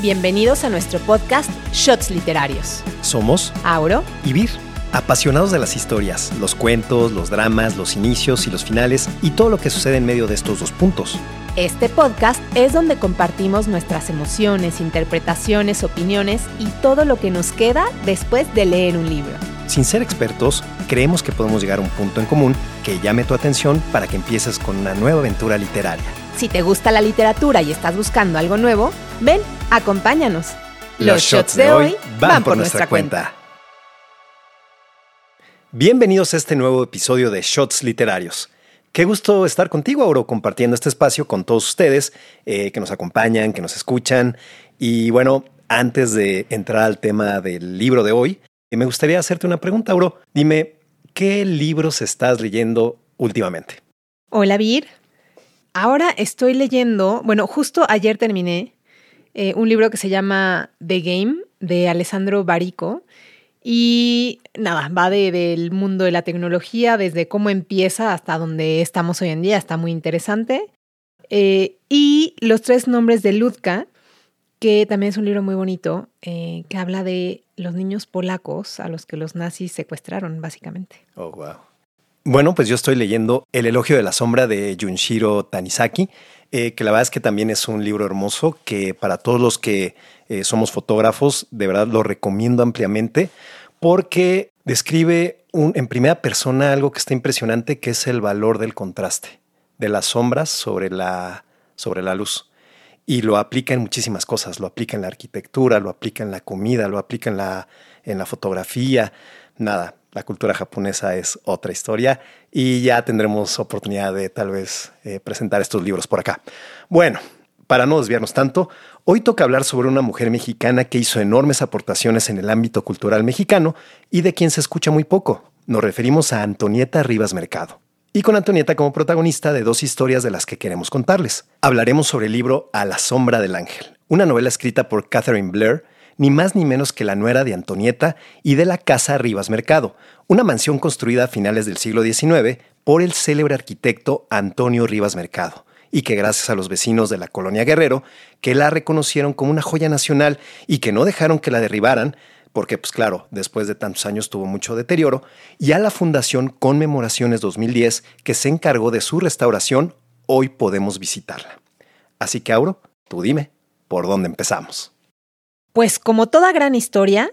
Bienvenidos a nuestro podcast Shots Literarios. Somos Auro y Vir, apasionados de las historias, los cuentos, los dramas, los inicios y los finales y todo lo que sucede en medio de estos dos puntos. Este podcast es donde compartimos nuestras emociones, interpretaciones, opiniones y todo lo que nos queda después de leer un libro. Sin ser expertos, creemos que podemos llegar a un punto en común que llame tu atención para que empieces con una nueva aventura literaria. Si te gusta la literatura y estás buscando algo nuevo, ven, acompáñanos. Los, shots de hoy van por nuestra cuenta. Bienvenidos a este nuevo episodio de Shots Literarios. Qué gusto estar contigo, Auro, compartiendo este espacio con todos ustedes eh, que nos acompañan, que nos escuchan. Y bueno, antes de entrar al tema del libro de hoy, eh, me gustaría hacerte una pregunta, Auro. Dime, ¿qué libros estás leyendo últimamente? Hola, Vir. Ahora estoy leyendo, bueno, justo ayer terminé eh, un libro que se llama The Game de Alessandro Barico. Y nada, va del mundo de la tecnología, desde cómo empieza hasta donde estamos hoy en día, está muy interesante. Eh, y Los tres nombres de Ludka, que también es un libro muy bonito, eh, que habla de los niños polacos a los que los nazis secuestraron, básicamente. Oh, wow. Bueno, pues yo estoy leyendo El elogio de la sombra de Junshiro Tanizaki, eh, que la verdad es que también es un libro hermoso que para todos los que eh, somos fotógrafos, de verdad lo recomiendo ampliamente porque describe en primera persona algo que está impresionante, que es el valor del contraste, de las sombras sobre la, sobre la luz. Y lo aplica en muchísimas cosas, lo aplica en la arquitectura, lo aplica en la comida, lo aplica en la, en la fotografía, nada, la cultura japonesa es otra historia y ya tendremos oportunidad de tal vez eh, presentar estos libros por acá. Bueno, para no desviarnos tanto, hoy toca hablar sobre una mujer mexicana que hizo enormes aportaciones en el ámbito cultural mexicano y de quien se escucha muy poco. Nos referimos a Antonieta Rivas Mercado. Y con Antonieta como protagonista de dos historias de las que queremos contarles. Hablaremos sobre el libro A la sombra del ángel, una novela escrita por Catherine Blair, ni más ni menos que la nuera de Antonieta y de la Casa Rivas Mercado, una mansión construida a finales del siglo XIX por el célebre arquitecto Antonio Rivas Mercado, y que gracias a los vecinos de la colonia Guerrero, que la reconocieron como una joya nacional y que no dejaron que la derribaran, porque pues claro, después de tantos años tuvo mucho deterioro, y a la Fundación Conmemoraciones 2010, que se encargó de su restauración, hoy podemos visitarla. Así que, Auro, tú dime, ¿por dónde empezamos? Pues como toda gran historia,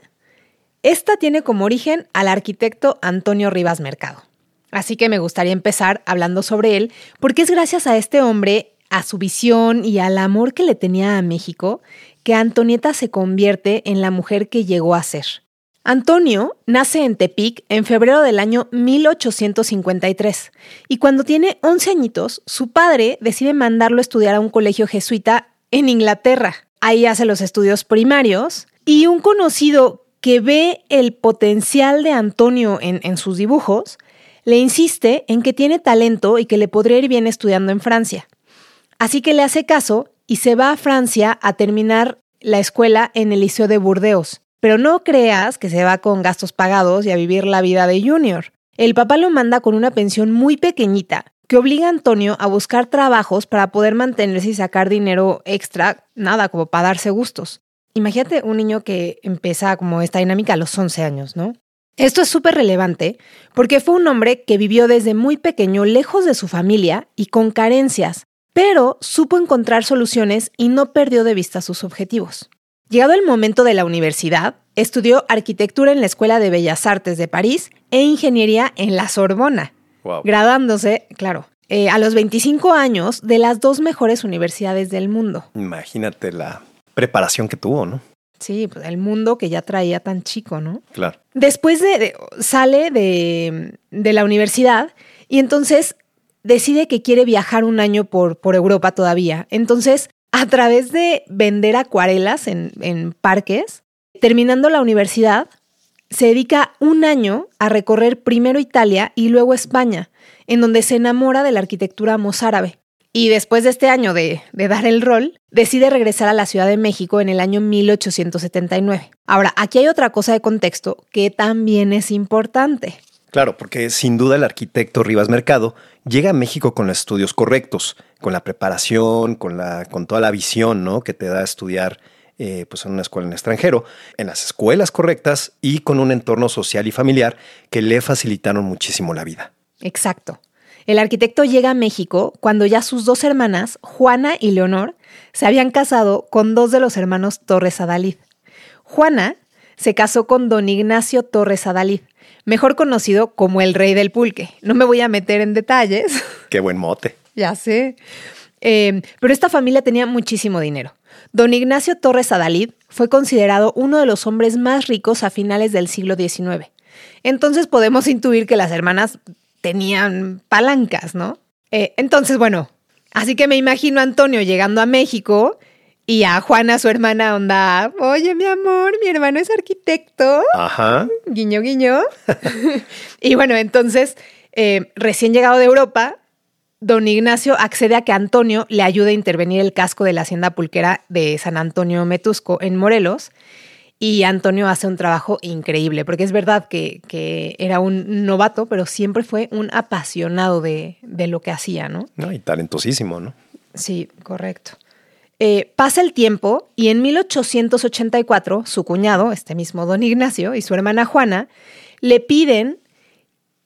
esta tiene como origen al arquitecto Antonio Rivas Mercado. Así que me gustaría empezar hablando sobre él, porque es gracias a este hombre, a su visión y al amor que le tenía a México, que Antonieta se convierte en la mujer que llegó a ser. Antonio nace en Tepic en febrero del año 1853 y cuando tiene 11 añitos, su padre decide mandarlo a estudiar a un colegio jesuita en Inglaterra. Ahí hace los estudios primarios y un conocido que ve el potencial de Antonio en, sus dibujos, le insiste en que tiene talento y que le podría ir bien estudiando en Francia. Así que le hace caso y se va a Francia a terminar la escuela en el Liceo de Burdeos. Pero no creas que se va con gastos pagados y a vivir la vida de junior. El papá lo manda con una pensión muy pequeñita que obliga a Antonio a buscar trabajos para poder mantenerse y sacar dinero extra, nada, como para darse gustos. Imagínate un niño que empieza como esta dinámica a los 11 años, ¿no? Esto es súper relevante porque fue un hombre que vivió desde muy pequeño lejos de su familia y con carencias, pero supo encontrar soluciones y no perdió de vista sus objetivos. Llegado el momento de la universidad, estudió arquitectura en la Escuela de Bellas Artes de París e ingeniería en la Sorbona, graduándose, claro, eh, a los 25 años de las dos mejores universidades del mundo. Imagínate la preparación que tuvo, ¿no? Sí, pues el mundo que ya traía tan chico, ¿no? Claro. Después de, sale de, de, la universidad y entonces decide que quiere viajar un año por, por Europa todavía. Entonces, a través de vender acuarelas en, en parques, terminando la universidad, se dedica un año a recorrer primero Italia y luego España, en donde se enamora de la arquitectura mozárabe. Y después de este año de, dar el rol, decide regresar a la Ciudad de México en el año 1879. Ahora, aquí hay otra cosa de contexto que también es importante. Claro, porque sin duda el arquitecto Rivas Mercado llega a México con los estudios correctos, con la preparación, con, con toda la visión ¿no? que te da estudiar eh, pues en una escuela en extranjero, en las escuelas correctas y con un entorno social y familiar que le facilitaron muchísimo la vida. Exacto. El arquitecto llega a México cuando ya sus dos hermanas, Juana y Leonor, se habían casado con dos de los hermanos Torres Adalid. Juana se casó con don Ignacio Torres Adalid, mejor conocido como el rey del pulque. No me voy a meter en detalles. Qué buen mote. ya sé. Eh, pero esta familia tenía muchísimo dinero. Don Ignacio Torres Adalid fue considerado uno de los hombres más ricos a finales del siglo XIX. Entonces podemos intuir que las hermanas tenían palancas, ¿no? Eh, entonces, bueno, así que me imagino a Antonio llegando a México y a Juana, su hermana, onda, oye, mi amor, mi hermano es arquitecto. Ajá. Guiño, guiño. y bueno, entonces, eh, recién llegado de Europa, don Ignacio accede a que Antonio le ayude a intervenir el casco de la hacienda pulquera de San Antonio Metusco en Morelos y Antonio hace un trabajo increíble, porque es verdad que, era un novato, pero siempre fue un apasionado de, lo que hacía, ¿no? ¿no? Y talentosísimo, ¿no? Sí, correcto. Eh, pasa el tiempo y en 1884 su cuñado, este mismo don Ignacio, y su hermana Juana, le piden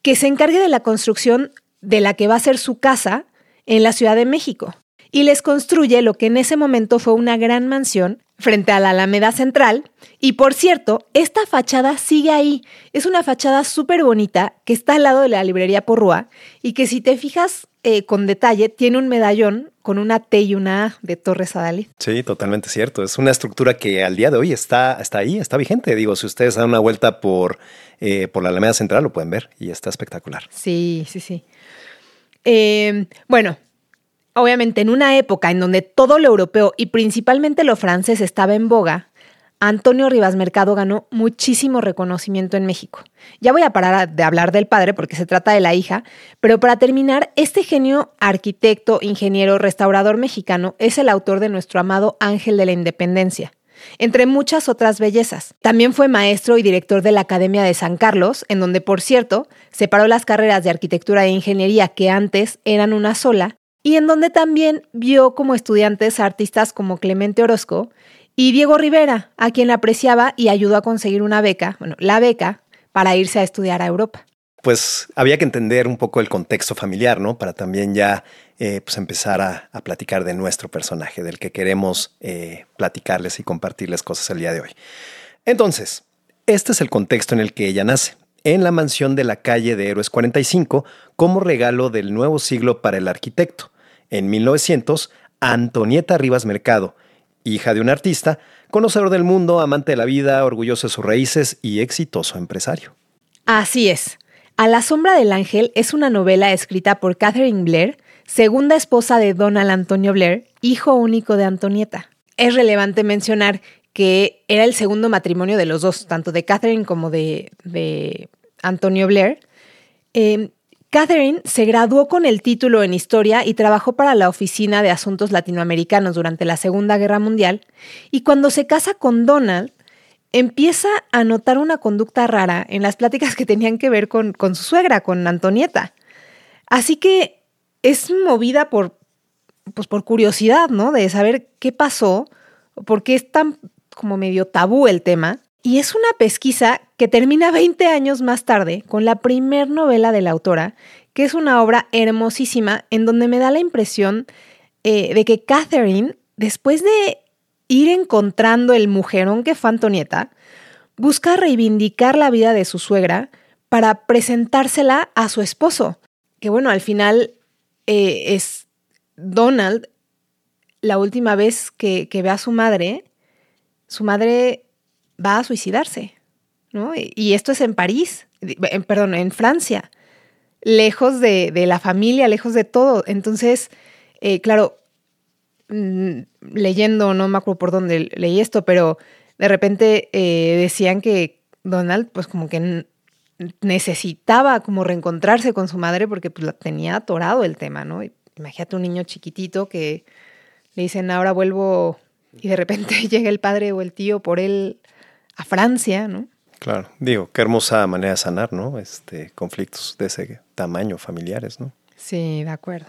que se encargue de la construcción de la que va a ser su casa en la Ciudad de México y les construye lo que en ese momento fue una gran mansión frente a la Alameda Central. Y por cierto, esta fachada sigue ahí. Es una fachada súper bonita que está al lado de la librería Porrúa y que si te fijas eh, con detalle, tiene un medallón con una T y una A de Torres Adalid. Sí, totalmente cierto. Es una estructura que al día de hoy está, está ahí, está vigente. Digo, si ustedes dan una vuelta por, eh, por la Alameda Central, lo pueden ver y está espectacular. Sí, sí, sí. Eh, bueno, obviamente en una época en donde todo lo europeo y principalmente lo francés estaba en boga, Antonio Rivas Mercado ganó muchísimo reconocimiento en México. Ya voy a parar de hablar del padre porque se trata de la hija, pero para terminar, este genio arquitecto, ingeniero, restaurador mexicano es el autor de nuestro amado Ángel de la Independencia entre muchas otras bellezas. También fue maestro y director de la Academia de San Carlos, en donde, por cierto, separó las carreras de arquitectura e ingeniería que antes eran una sola y en donde también vio como estudiantes a artistas como Clemente Orozco y Diego Rivera, a quien apreciaba y ayudó a conseguir una beca, bueno, la beca, para irse a estudiar a Europa. Pues había que entender un poco el contexto familiar, ¿no? Para también ya eh, pues empezar a, platicar de nuestro personaje, del que queremos eh, platicarles y compartirles cosas el día de hoy. Entonces, este es el contexto en el que ella nace en la mansión de la calle de Héroes 45 como regalo del nuevo siglo para el arquitecto. En 1900, Antonieta Rivas Mercado, hija de un artista, conocedor del mundo, amante de la vida, orgulloso de sus raíces y exitoso empresario. Así es. A la sombra del ángel es una novela escrita por Catherine Blair, segunda esposa de Donald Antonio Blair, hijo único de Antonieta. Es relevante mencionar que era el segundo matrimonio de los dos, tanto de Catherine como de, Antonio Blair. Eh, Catherine se graduó con el título en Historia y trabajó para la Oficina de Asuntos Latinoamericanos durante la Segunda Guerra Mundial, y cuando se casa con Donald, empieza a notar una conducta rara en las pláticas que tenían que ver con, con su suegra, con Antonieta. Así que es movida por, pues por curiosidad, ¿no? De saber qué pasó, por qué es tan como medio tabú el tema. Y es una pesquisa que termina 20 años más tarde con la primer novela de la autora, que es una obra hermosísima en donde me da la impresión eh, de que Catherine, después de ir encontrando el mujerón que fue Antonieta, busca reivindicar la vida de su suegra para presentársela a su esposo, que bueno, al final eh, es Donald la última vez que ve a su madre su madre va a suicidarse, ¿no? Y esto es en París, perdón, en Francia, lejos de, la familia, lejos de todo. Entonces, eh, claro, leyendo, no me acuerdo por dónde leí esto, pero de repente eh, decían que Donald, pues como que necesitaba como reencontrarse con su madre porque pues, tenía atorado el tema, ¿no? Imagínate un niño chiquitito que le dicen, ahora vuelvo y de repente llega el padre o el tío por él a Francia, ¿no? Claro, digo, qué hermosa manera de sanar, ¿no? Este, conflictos de ese tamaño familiares, ¿no? Sí, de acuerdo.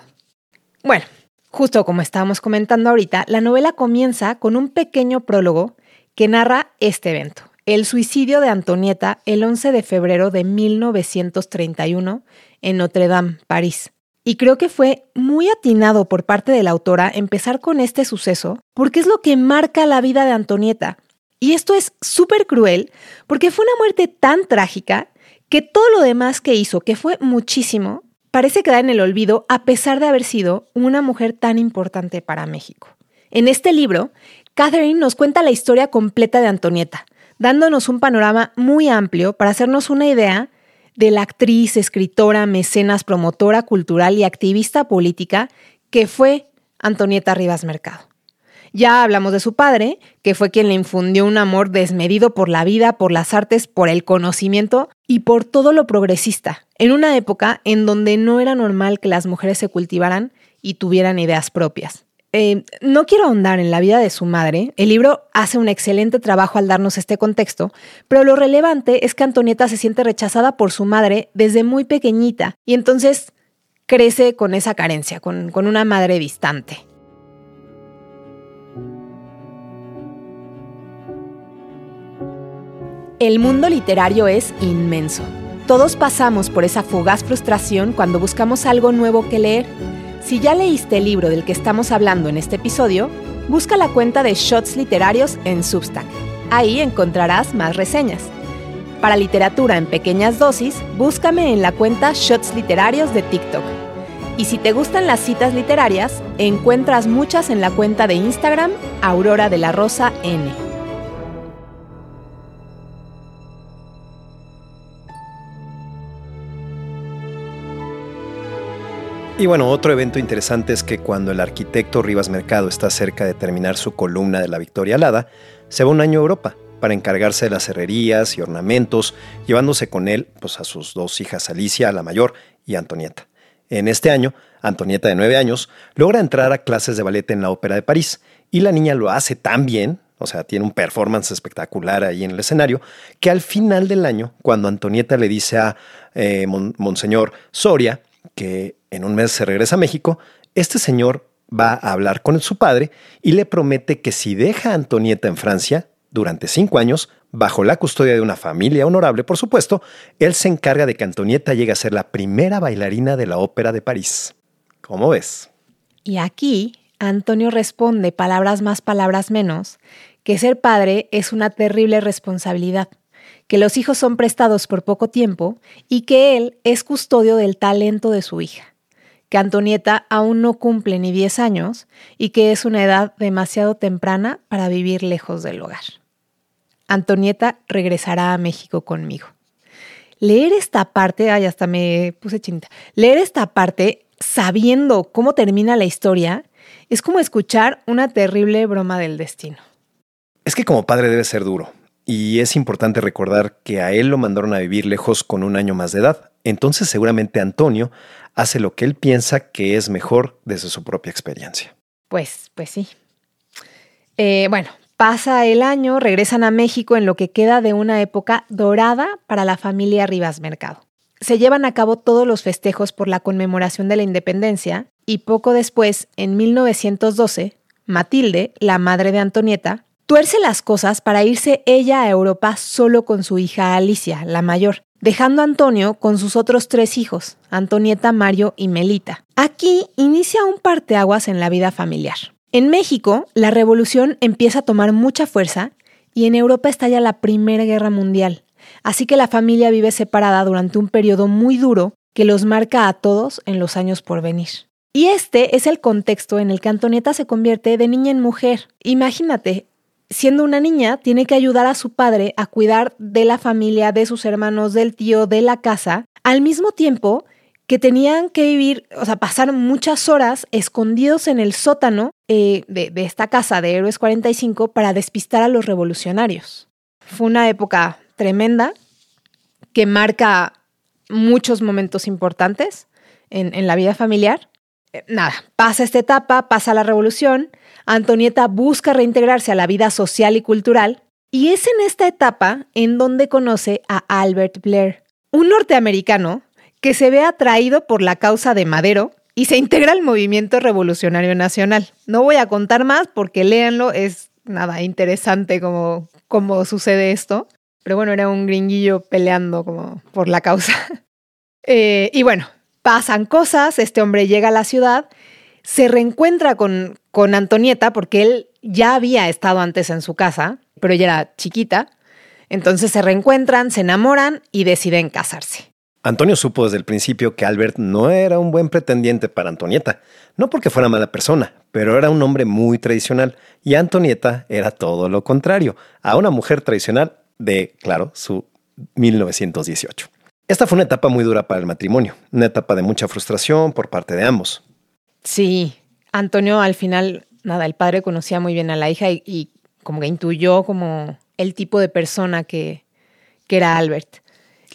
Bueno, Justo como estábamos comentando ahorita, la novela comienza con un pequeño prólogo que narra este evento, el suicidio de Antonieta el 11 de febrero de 1931 en Notre Dame, París. Y creo que fue muy atinado por parte de la autora empezar con este suceso, porque es lo que marca la vida de Antonieta. Y esto es súper cruel, porque fue una muerte tan trágica que todo lo demás que hizo, que fue muchísimo, parece quedar en el olvido a pesar de haber sido una mujer tan importante para México. En este libro, Catherine nos cuenta la historia completa de Antonieta, dándonos un panorama muy amplio para hacernos una idea de la actriz, escritora, mecenas, promotora cultural y activista política que fue Antonieta Rivas Mercado. Ya hablamos de su padre, que fue quien le infundió un amor desmedido por la vida, por las artes, por el conocimiento y por todo lo progresista, en una época en donde no era normal que las mujeres se cultivaran y tuvieran ideas propias. Eh, no quiero ahondar en la vida de su madre, el libro hace un excelente trabajo al darnos este contexto, pero lo relevante es que Antonieta se siente rechazada por su madre desde muy pequeñita y entonces crece con esa carencia, con, con una madre distante. El mundo literario es inmenso. Todos pasamos por esa fugaz frustración cuando buscamos algo nuevo que leer si ya leíste el libro del que estamos hablando en este episodio, busca la cuenta de Shots Literarios en Substack. Ahí encontrarás más reseñas. Para literatura en pequeñas dosis, búscame en la cuenta Shots Literarios de TikTok. Y si te gustan las citas literarias, encuentras muchas en la cuenta de Instagram Aurora de la Rosa N. Y bueno, otro evento interesante es que cuando el arquitecto Rivas Mercado está cerca de terminar su columna de la Victoria Alada, se va un año a Europa para encargarse de las herrerías y ornamentos, llevándose con él pues, a sus dos hijas Alicia, la mayor, y Antonieta. En este año, Antonieta, de nueve años, logra entrar a clases de ballet en la Ópera de París, y la niña lo hace tan bien, o sea, tiene un performance espectacular ahí en el escenario, que al final del año, cuando Antonieta le dice a eh, Monseñor Soria que en un mes se regresa a México, este señor va a hablar con su padre y le promete que si deja a Antonieta en Francia durante cinco años, bajo la custodia de una familia honorable, por supuesto, él se encarga de que Antonieta llegue a ser la primera bailarina de la Ópera de París. ¿Cómo ves? Y aquí Antonio responde, palabras más, palabras menos, que ser padre es una terrible responsabilidad que los hijos son prestados por poco tiempo y que él es custodio del talento de su hija, que Antonieta aún no cumple ni 10 años y que es una edad demasiado temprana para vivir lejos del hogar. Antonieta regresará a México conmigo. Leer esta parte, ay, hasta me puse chinita. Leer esta parte sabiendo cómo termina la historia es como escuchar una terrible broma del destino. Es que como padre debe ser duro, y es importante recordar que a él lo mandaron a vivir lejos con un año más de edad. Entonces seguramente Antonio hace lo que él piensa que es mejor desde su propia experiencia. Pues, pues sí. Eh, bueno, pasa el año, regresan a México en lo que queda de una época dorada para la familia Rivas Mercado. Se llevan a cabo todos los festejos por la conmemoración de la independencia y poco después, en 1912, Matilde, la madre de Antonieta, tuerce las cosas para irse ella a Europa solo con su hija Alicia, la mayor, dejando a Antonio con sus otros tres hijos, Antonieta, Mario y Melita. Aquí inicia un parteaguas en la vida familiar. En México, la revolución empieza a tomar mucha fuerza y en Europa estalla la Primera Guerra Mundial. Así que la familia vive separada durante un periodo muy duro que los marca a todos en los años por venir. Y este es el contexto en el que Antonieta se convierte de niña en mujer. Imagínate, siendo una niña, tiene que ayudar a su padre a cuidar de la familia, de sus hermanos, del tío, de la casa, al mismo tiempo que tenían que vivir, o sea, pasar muchas horas escondidos en el sótano eh, de, esta casa de Héroes 45 para despistar a los revolucionarios. Fue una época tremenda que marca muchos momentos importantes en, en la vida familiar. Eh, nada, pasa esta etapa, pasa la revolución, Antonieta busca reintegrarse a la vida social y cultural, y es en esta etapa en donde conoce a Albert Blair, un norteamericano que se ve atraído por la causa de Madero y se integra al movimiento revolucionario nacional. No voy a contar más porque léanlo, es nada interesante como, sucede esto. Pero bueno, era un gringuillo peleando como por la causa. Eh, y bueno, pasan cosas, este hombre llega a la ciudad, se reencuentra con, con Antonieta porque él ya había estado antes en su casa, pero ella era chiquita. Entonces se reencuentran, se enamoran y deciden casarse. Antonio supo desde el principio que Albert no era un buen pretendiente para Antonieta, no porque fuera mala persona, pero era un hombre muy tradicional y Antonieta era todo lo contrario, a una mujer tradicional de, claro, su 1918. Esta fue una etapa muy dura para el matrimonio, una etapa de mucha frustración por parte de ambos. Sí, Antonio al final, nada, el padre conocía muy bien a la hija y, como que intuyó como el tipo de persona que, que era Albert.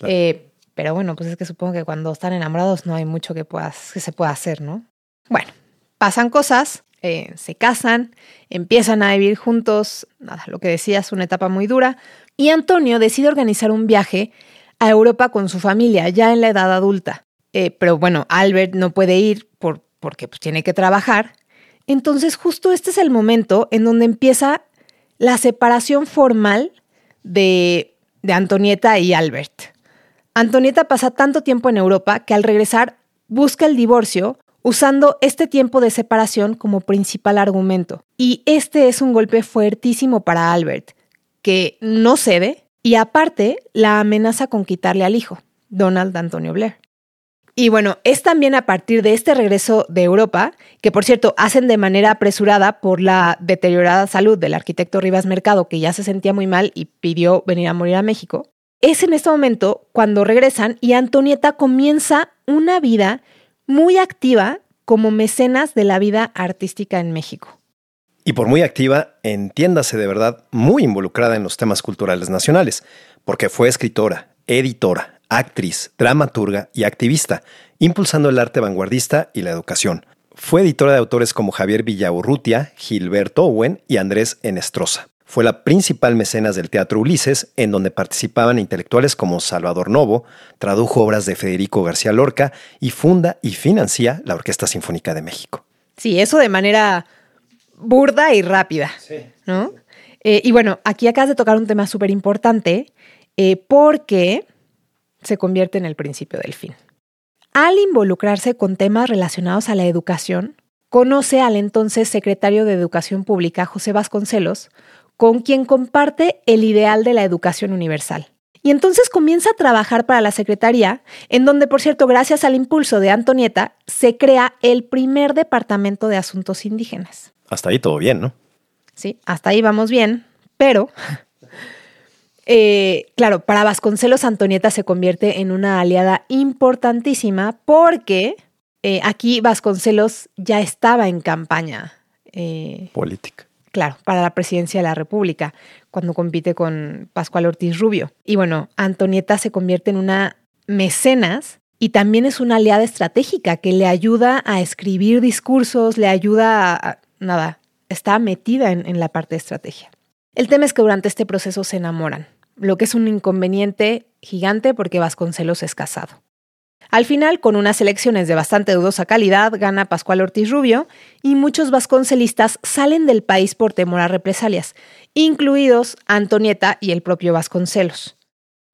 Eh, pero bueno, pues es que supongo que cuando están enamorados no hay mucho que, puedas, que se pueda hacer, ¿no? Bueno, pasan cosas, eh, se casan, empiezan a vivir juntos, nada, lo que decías, una etapa muy dura, y Antonio decide organizar un viaje a Europa con su familia, ya en la edad adulta. Eh, pero bueno, Albert no puede ir por, porque pues, tiene que trabajar. Entonces justo este es el momento en donde empieza la separación formal de, de Antonieta y Albert. Antonieta pasa tanto tiempo en Europa que al regresar busca el divorcio usando este tiempo de separación como principal argumento. Y este es un golpe fuertísimo para Albert, que no cede y aparte la amenaza con quitarle al hijo, Donald Antonio Blair. Y bueno, es también a partir de este regreso de Europa, que por cierto hacen de manera apresurada por la deteriorada salud del arquitecto Rivas Mercado, que ya se sentía muy mal y pidió venir a morir a México, es en este momento cuando regresan y Antonieta comienza una vida muy activa como mecenas de la vida artística en México. Y por muy activa, entiéndase de verdad, muy involucrada en los temas culturales nacionales, porque fue escritora, editora, actriz, dramaturga y activista, impulsando el arte vanguardista y la educación. Fue editora de autores como Javier Villaurrutia, Gilberto Owen y Andrés Enestrosa. Fue la principal mecenas del Teatro Ulises, en donde participaban intelectuales como Salvador Novo, tradujo obras de Federico García Lorca y funda y financia la Orquesta Sinfónica de México. Sí, eso de manera burda y rápida, ¿no? Eh, y bueno, aquí acabas de tocar un tema súper importante eh, porque se convierte en el principio del fin. Al involucrarse con temas relacionados a la educación, conoce al entonces secretario de Educación Pública, José Vasconcelos, con quien comparte el ideal de la educación universal. Y entonces comienza a trabajar para la Secretaría, en donde, por cierto, gracias al impulso de Antonieta, se crea el primer departamento de asuntos indígenas. Hasta ahí todo bien, ¿no? Sí, hasta ahí vamos bien, pero, eh, claro, para Vasconcelos Antonieta se convierte en una aliada importantísima porque eh, aquí Vasconcelos ya estaba en campaña. Eh, Política claro, para la presidencia de la República, cuando compite con Pascual Ortiz Rubio. Y bueno, Antonieta se convierte en una mecenas y también es una aliada estratégica que le ayuda a escribir discursos, le ayuda a... nada, está metida en, en la parte de estrategia. El tema es que durante este proceso se enamoran, lo que es un inconveniente gigante porque Vasconcelos es casado. Al final, con unas elecciones de bastante dudosa calidad, gana Pascual Ortiz Rubio y muchos vasconcelistas salen del país por temor a represalias, incluidos Antonieta y el propio Vasconcelos.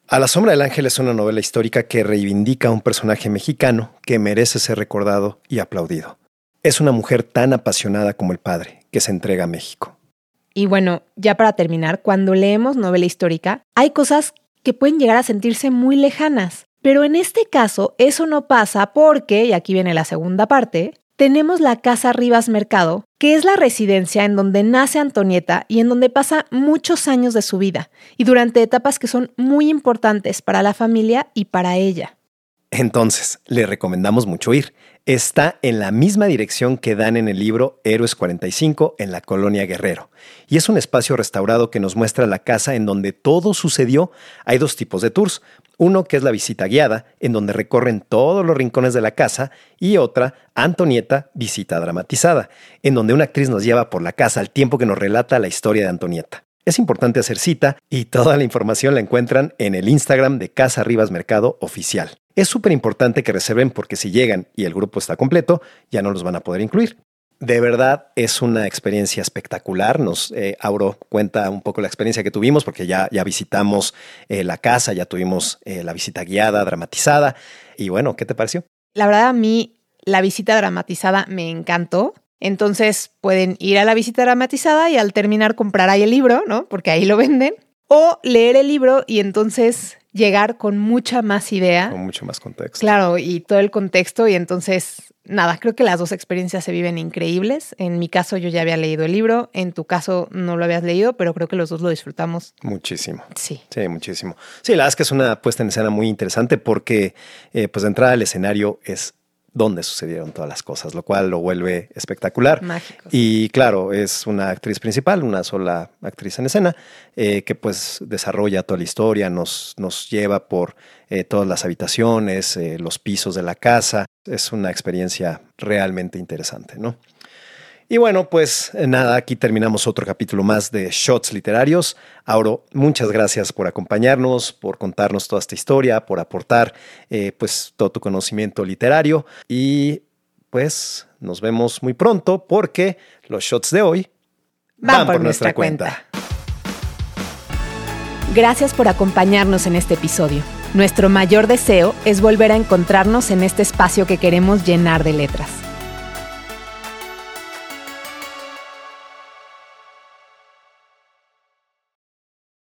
A la sombra del ángel es una novela histórica que reivindica a un personaje mexicano que merece ser recordado y aplaudido. Es una mujer tan apasionada como el padre, que se entrega a México. Y bueno, ya para terminar, cuando leemos novela histórica, hay cosas que pueden llegar a sentirse muy lejanas. Pero en este caso eso no pasa porque, y aquí viene la segunda parte, tenemos la Casa Rivas Mercado, que es la residencia en donde nace Antonieta y en donde pasa muchos años de su vida, y durante etapas que son muy importantes para la familia y para ella. Entonces, le recomendamos mucho ir. Está en la misma dirección que dan en el libro Héroes 45 en la colonia Guerrero. Y es un espacio restaurado que nos muestra la casa en donde todo sucedió. Hay dos tipos de tours. Uno que es la visita guiada, en donde recorren todos los rincones de la casa, y otra, Antonieta, visita dramatizada, en donde una actriz nos lleva por la casa al tiempo que nos relata la historia de Antonieta. Es importante hacer cita y toda la información la encuentran en el Instagram de Casa Rivas Mercado Oficial. Es súper importante que reserven porque si llegan y el grupo está completo, ya no los van a poder incluir. De verdad es una experiencia espectacular. Nos eh, Auro cuenta un poco la experiencia que tuvimos porque ya, ya visitamos eh, la casa, ya tuvimos eh, la visita guiada, dramatizada. Y bueno, ¿qué te pareció? La verdad a mí la visita dramatizada me encantó. Entonces pueden ir a la visita dramatizada y al terminar comprar ahí el libro, ¿no? Porque ahí lo venden. O leer el libro y entonces llegar con mucha más idea. Con mucho más contexto. Claro, y todo el contexto y entonces nada, creo que las dos experiencias se viven increíbles. En mi caso yo ya había leído el libro, en tu caso no lo habías leído, pero creo que los dos lo disfrutamos. Muchísimo. Sí. Sí, muchísimo. Sí, la verdad es que es una puesta en escena muy interesante porque eh, pues de entrada al escenario es donde sucedieron todas las cosas, lo cual lo vuelve espectacular. Mágico. Y claro, es una actriz principal, una sola actriz en escena, eh, que pues desarrolla toda la historia, nos, nos lleva por eh, todas las habitaciones, eh, los pisos de la casa. Es una experiencia realmente interesante, ¿no? Y bueno, pues nada, aquí terminamos otro capítulo más de Shots Literarios. Auro, muchas gracias por acompañarnos, por contarnos toda esta historia, por aportar eh, pues todo tu conocimiento literario y pues nos vemos muy pronto porque los shots de hoy van, por, nuestra, cuenta. Gracias por acompañarnos en este episodio. Nuestro mayor deseo es volver a encontrarnos en este espacio que queremos llenar de letras.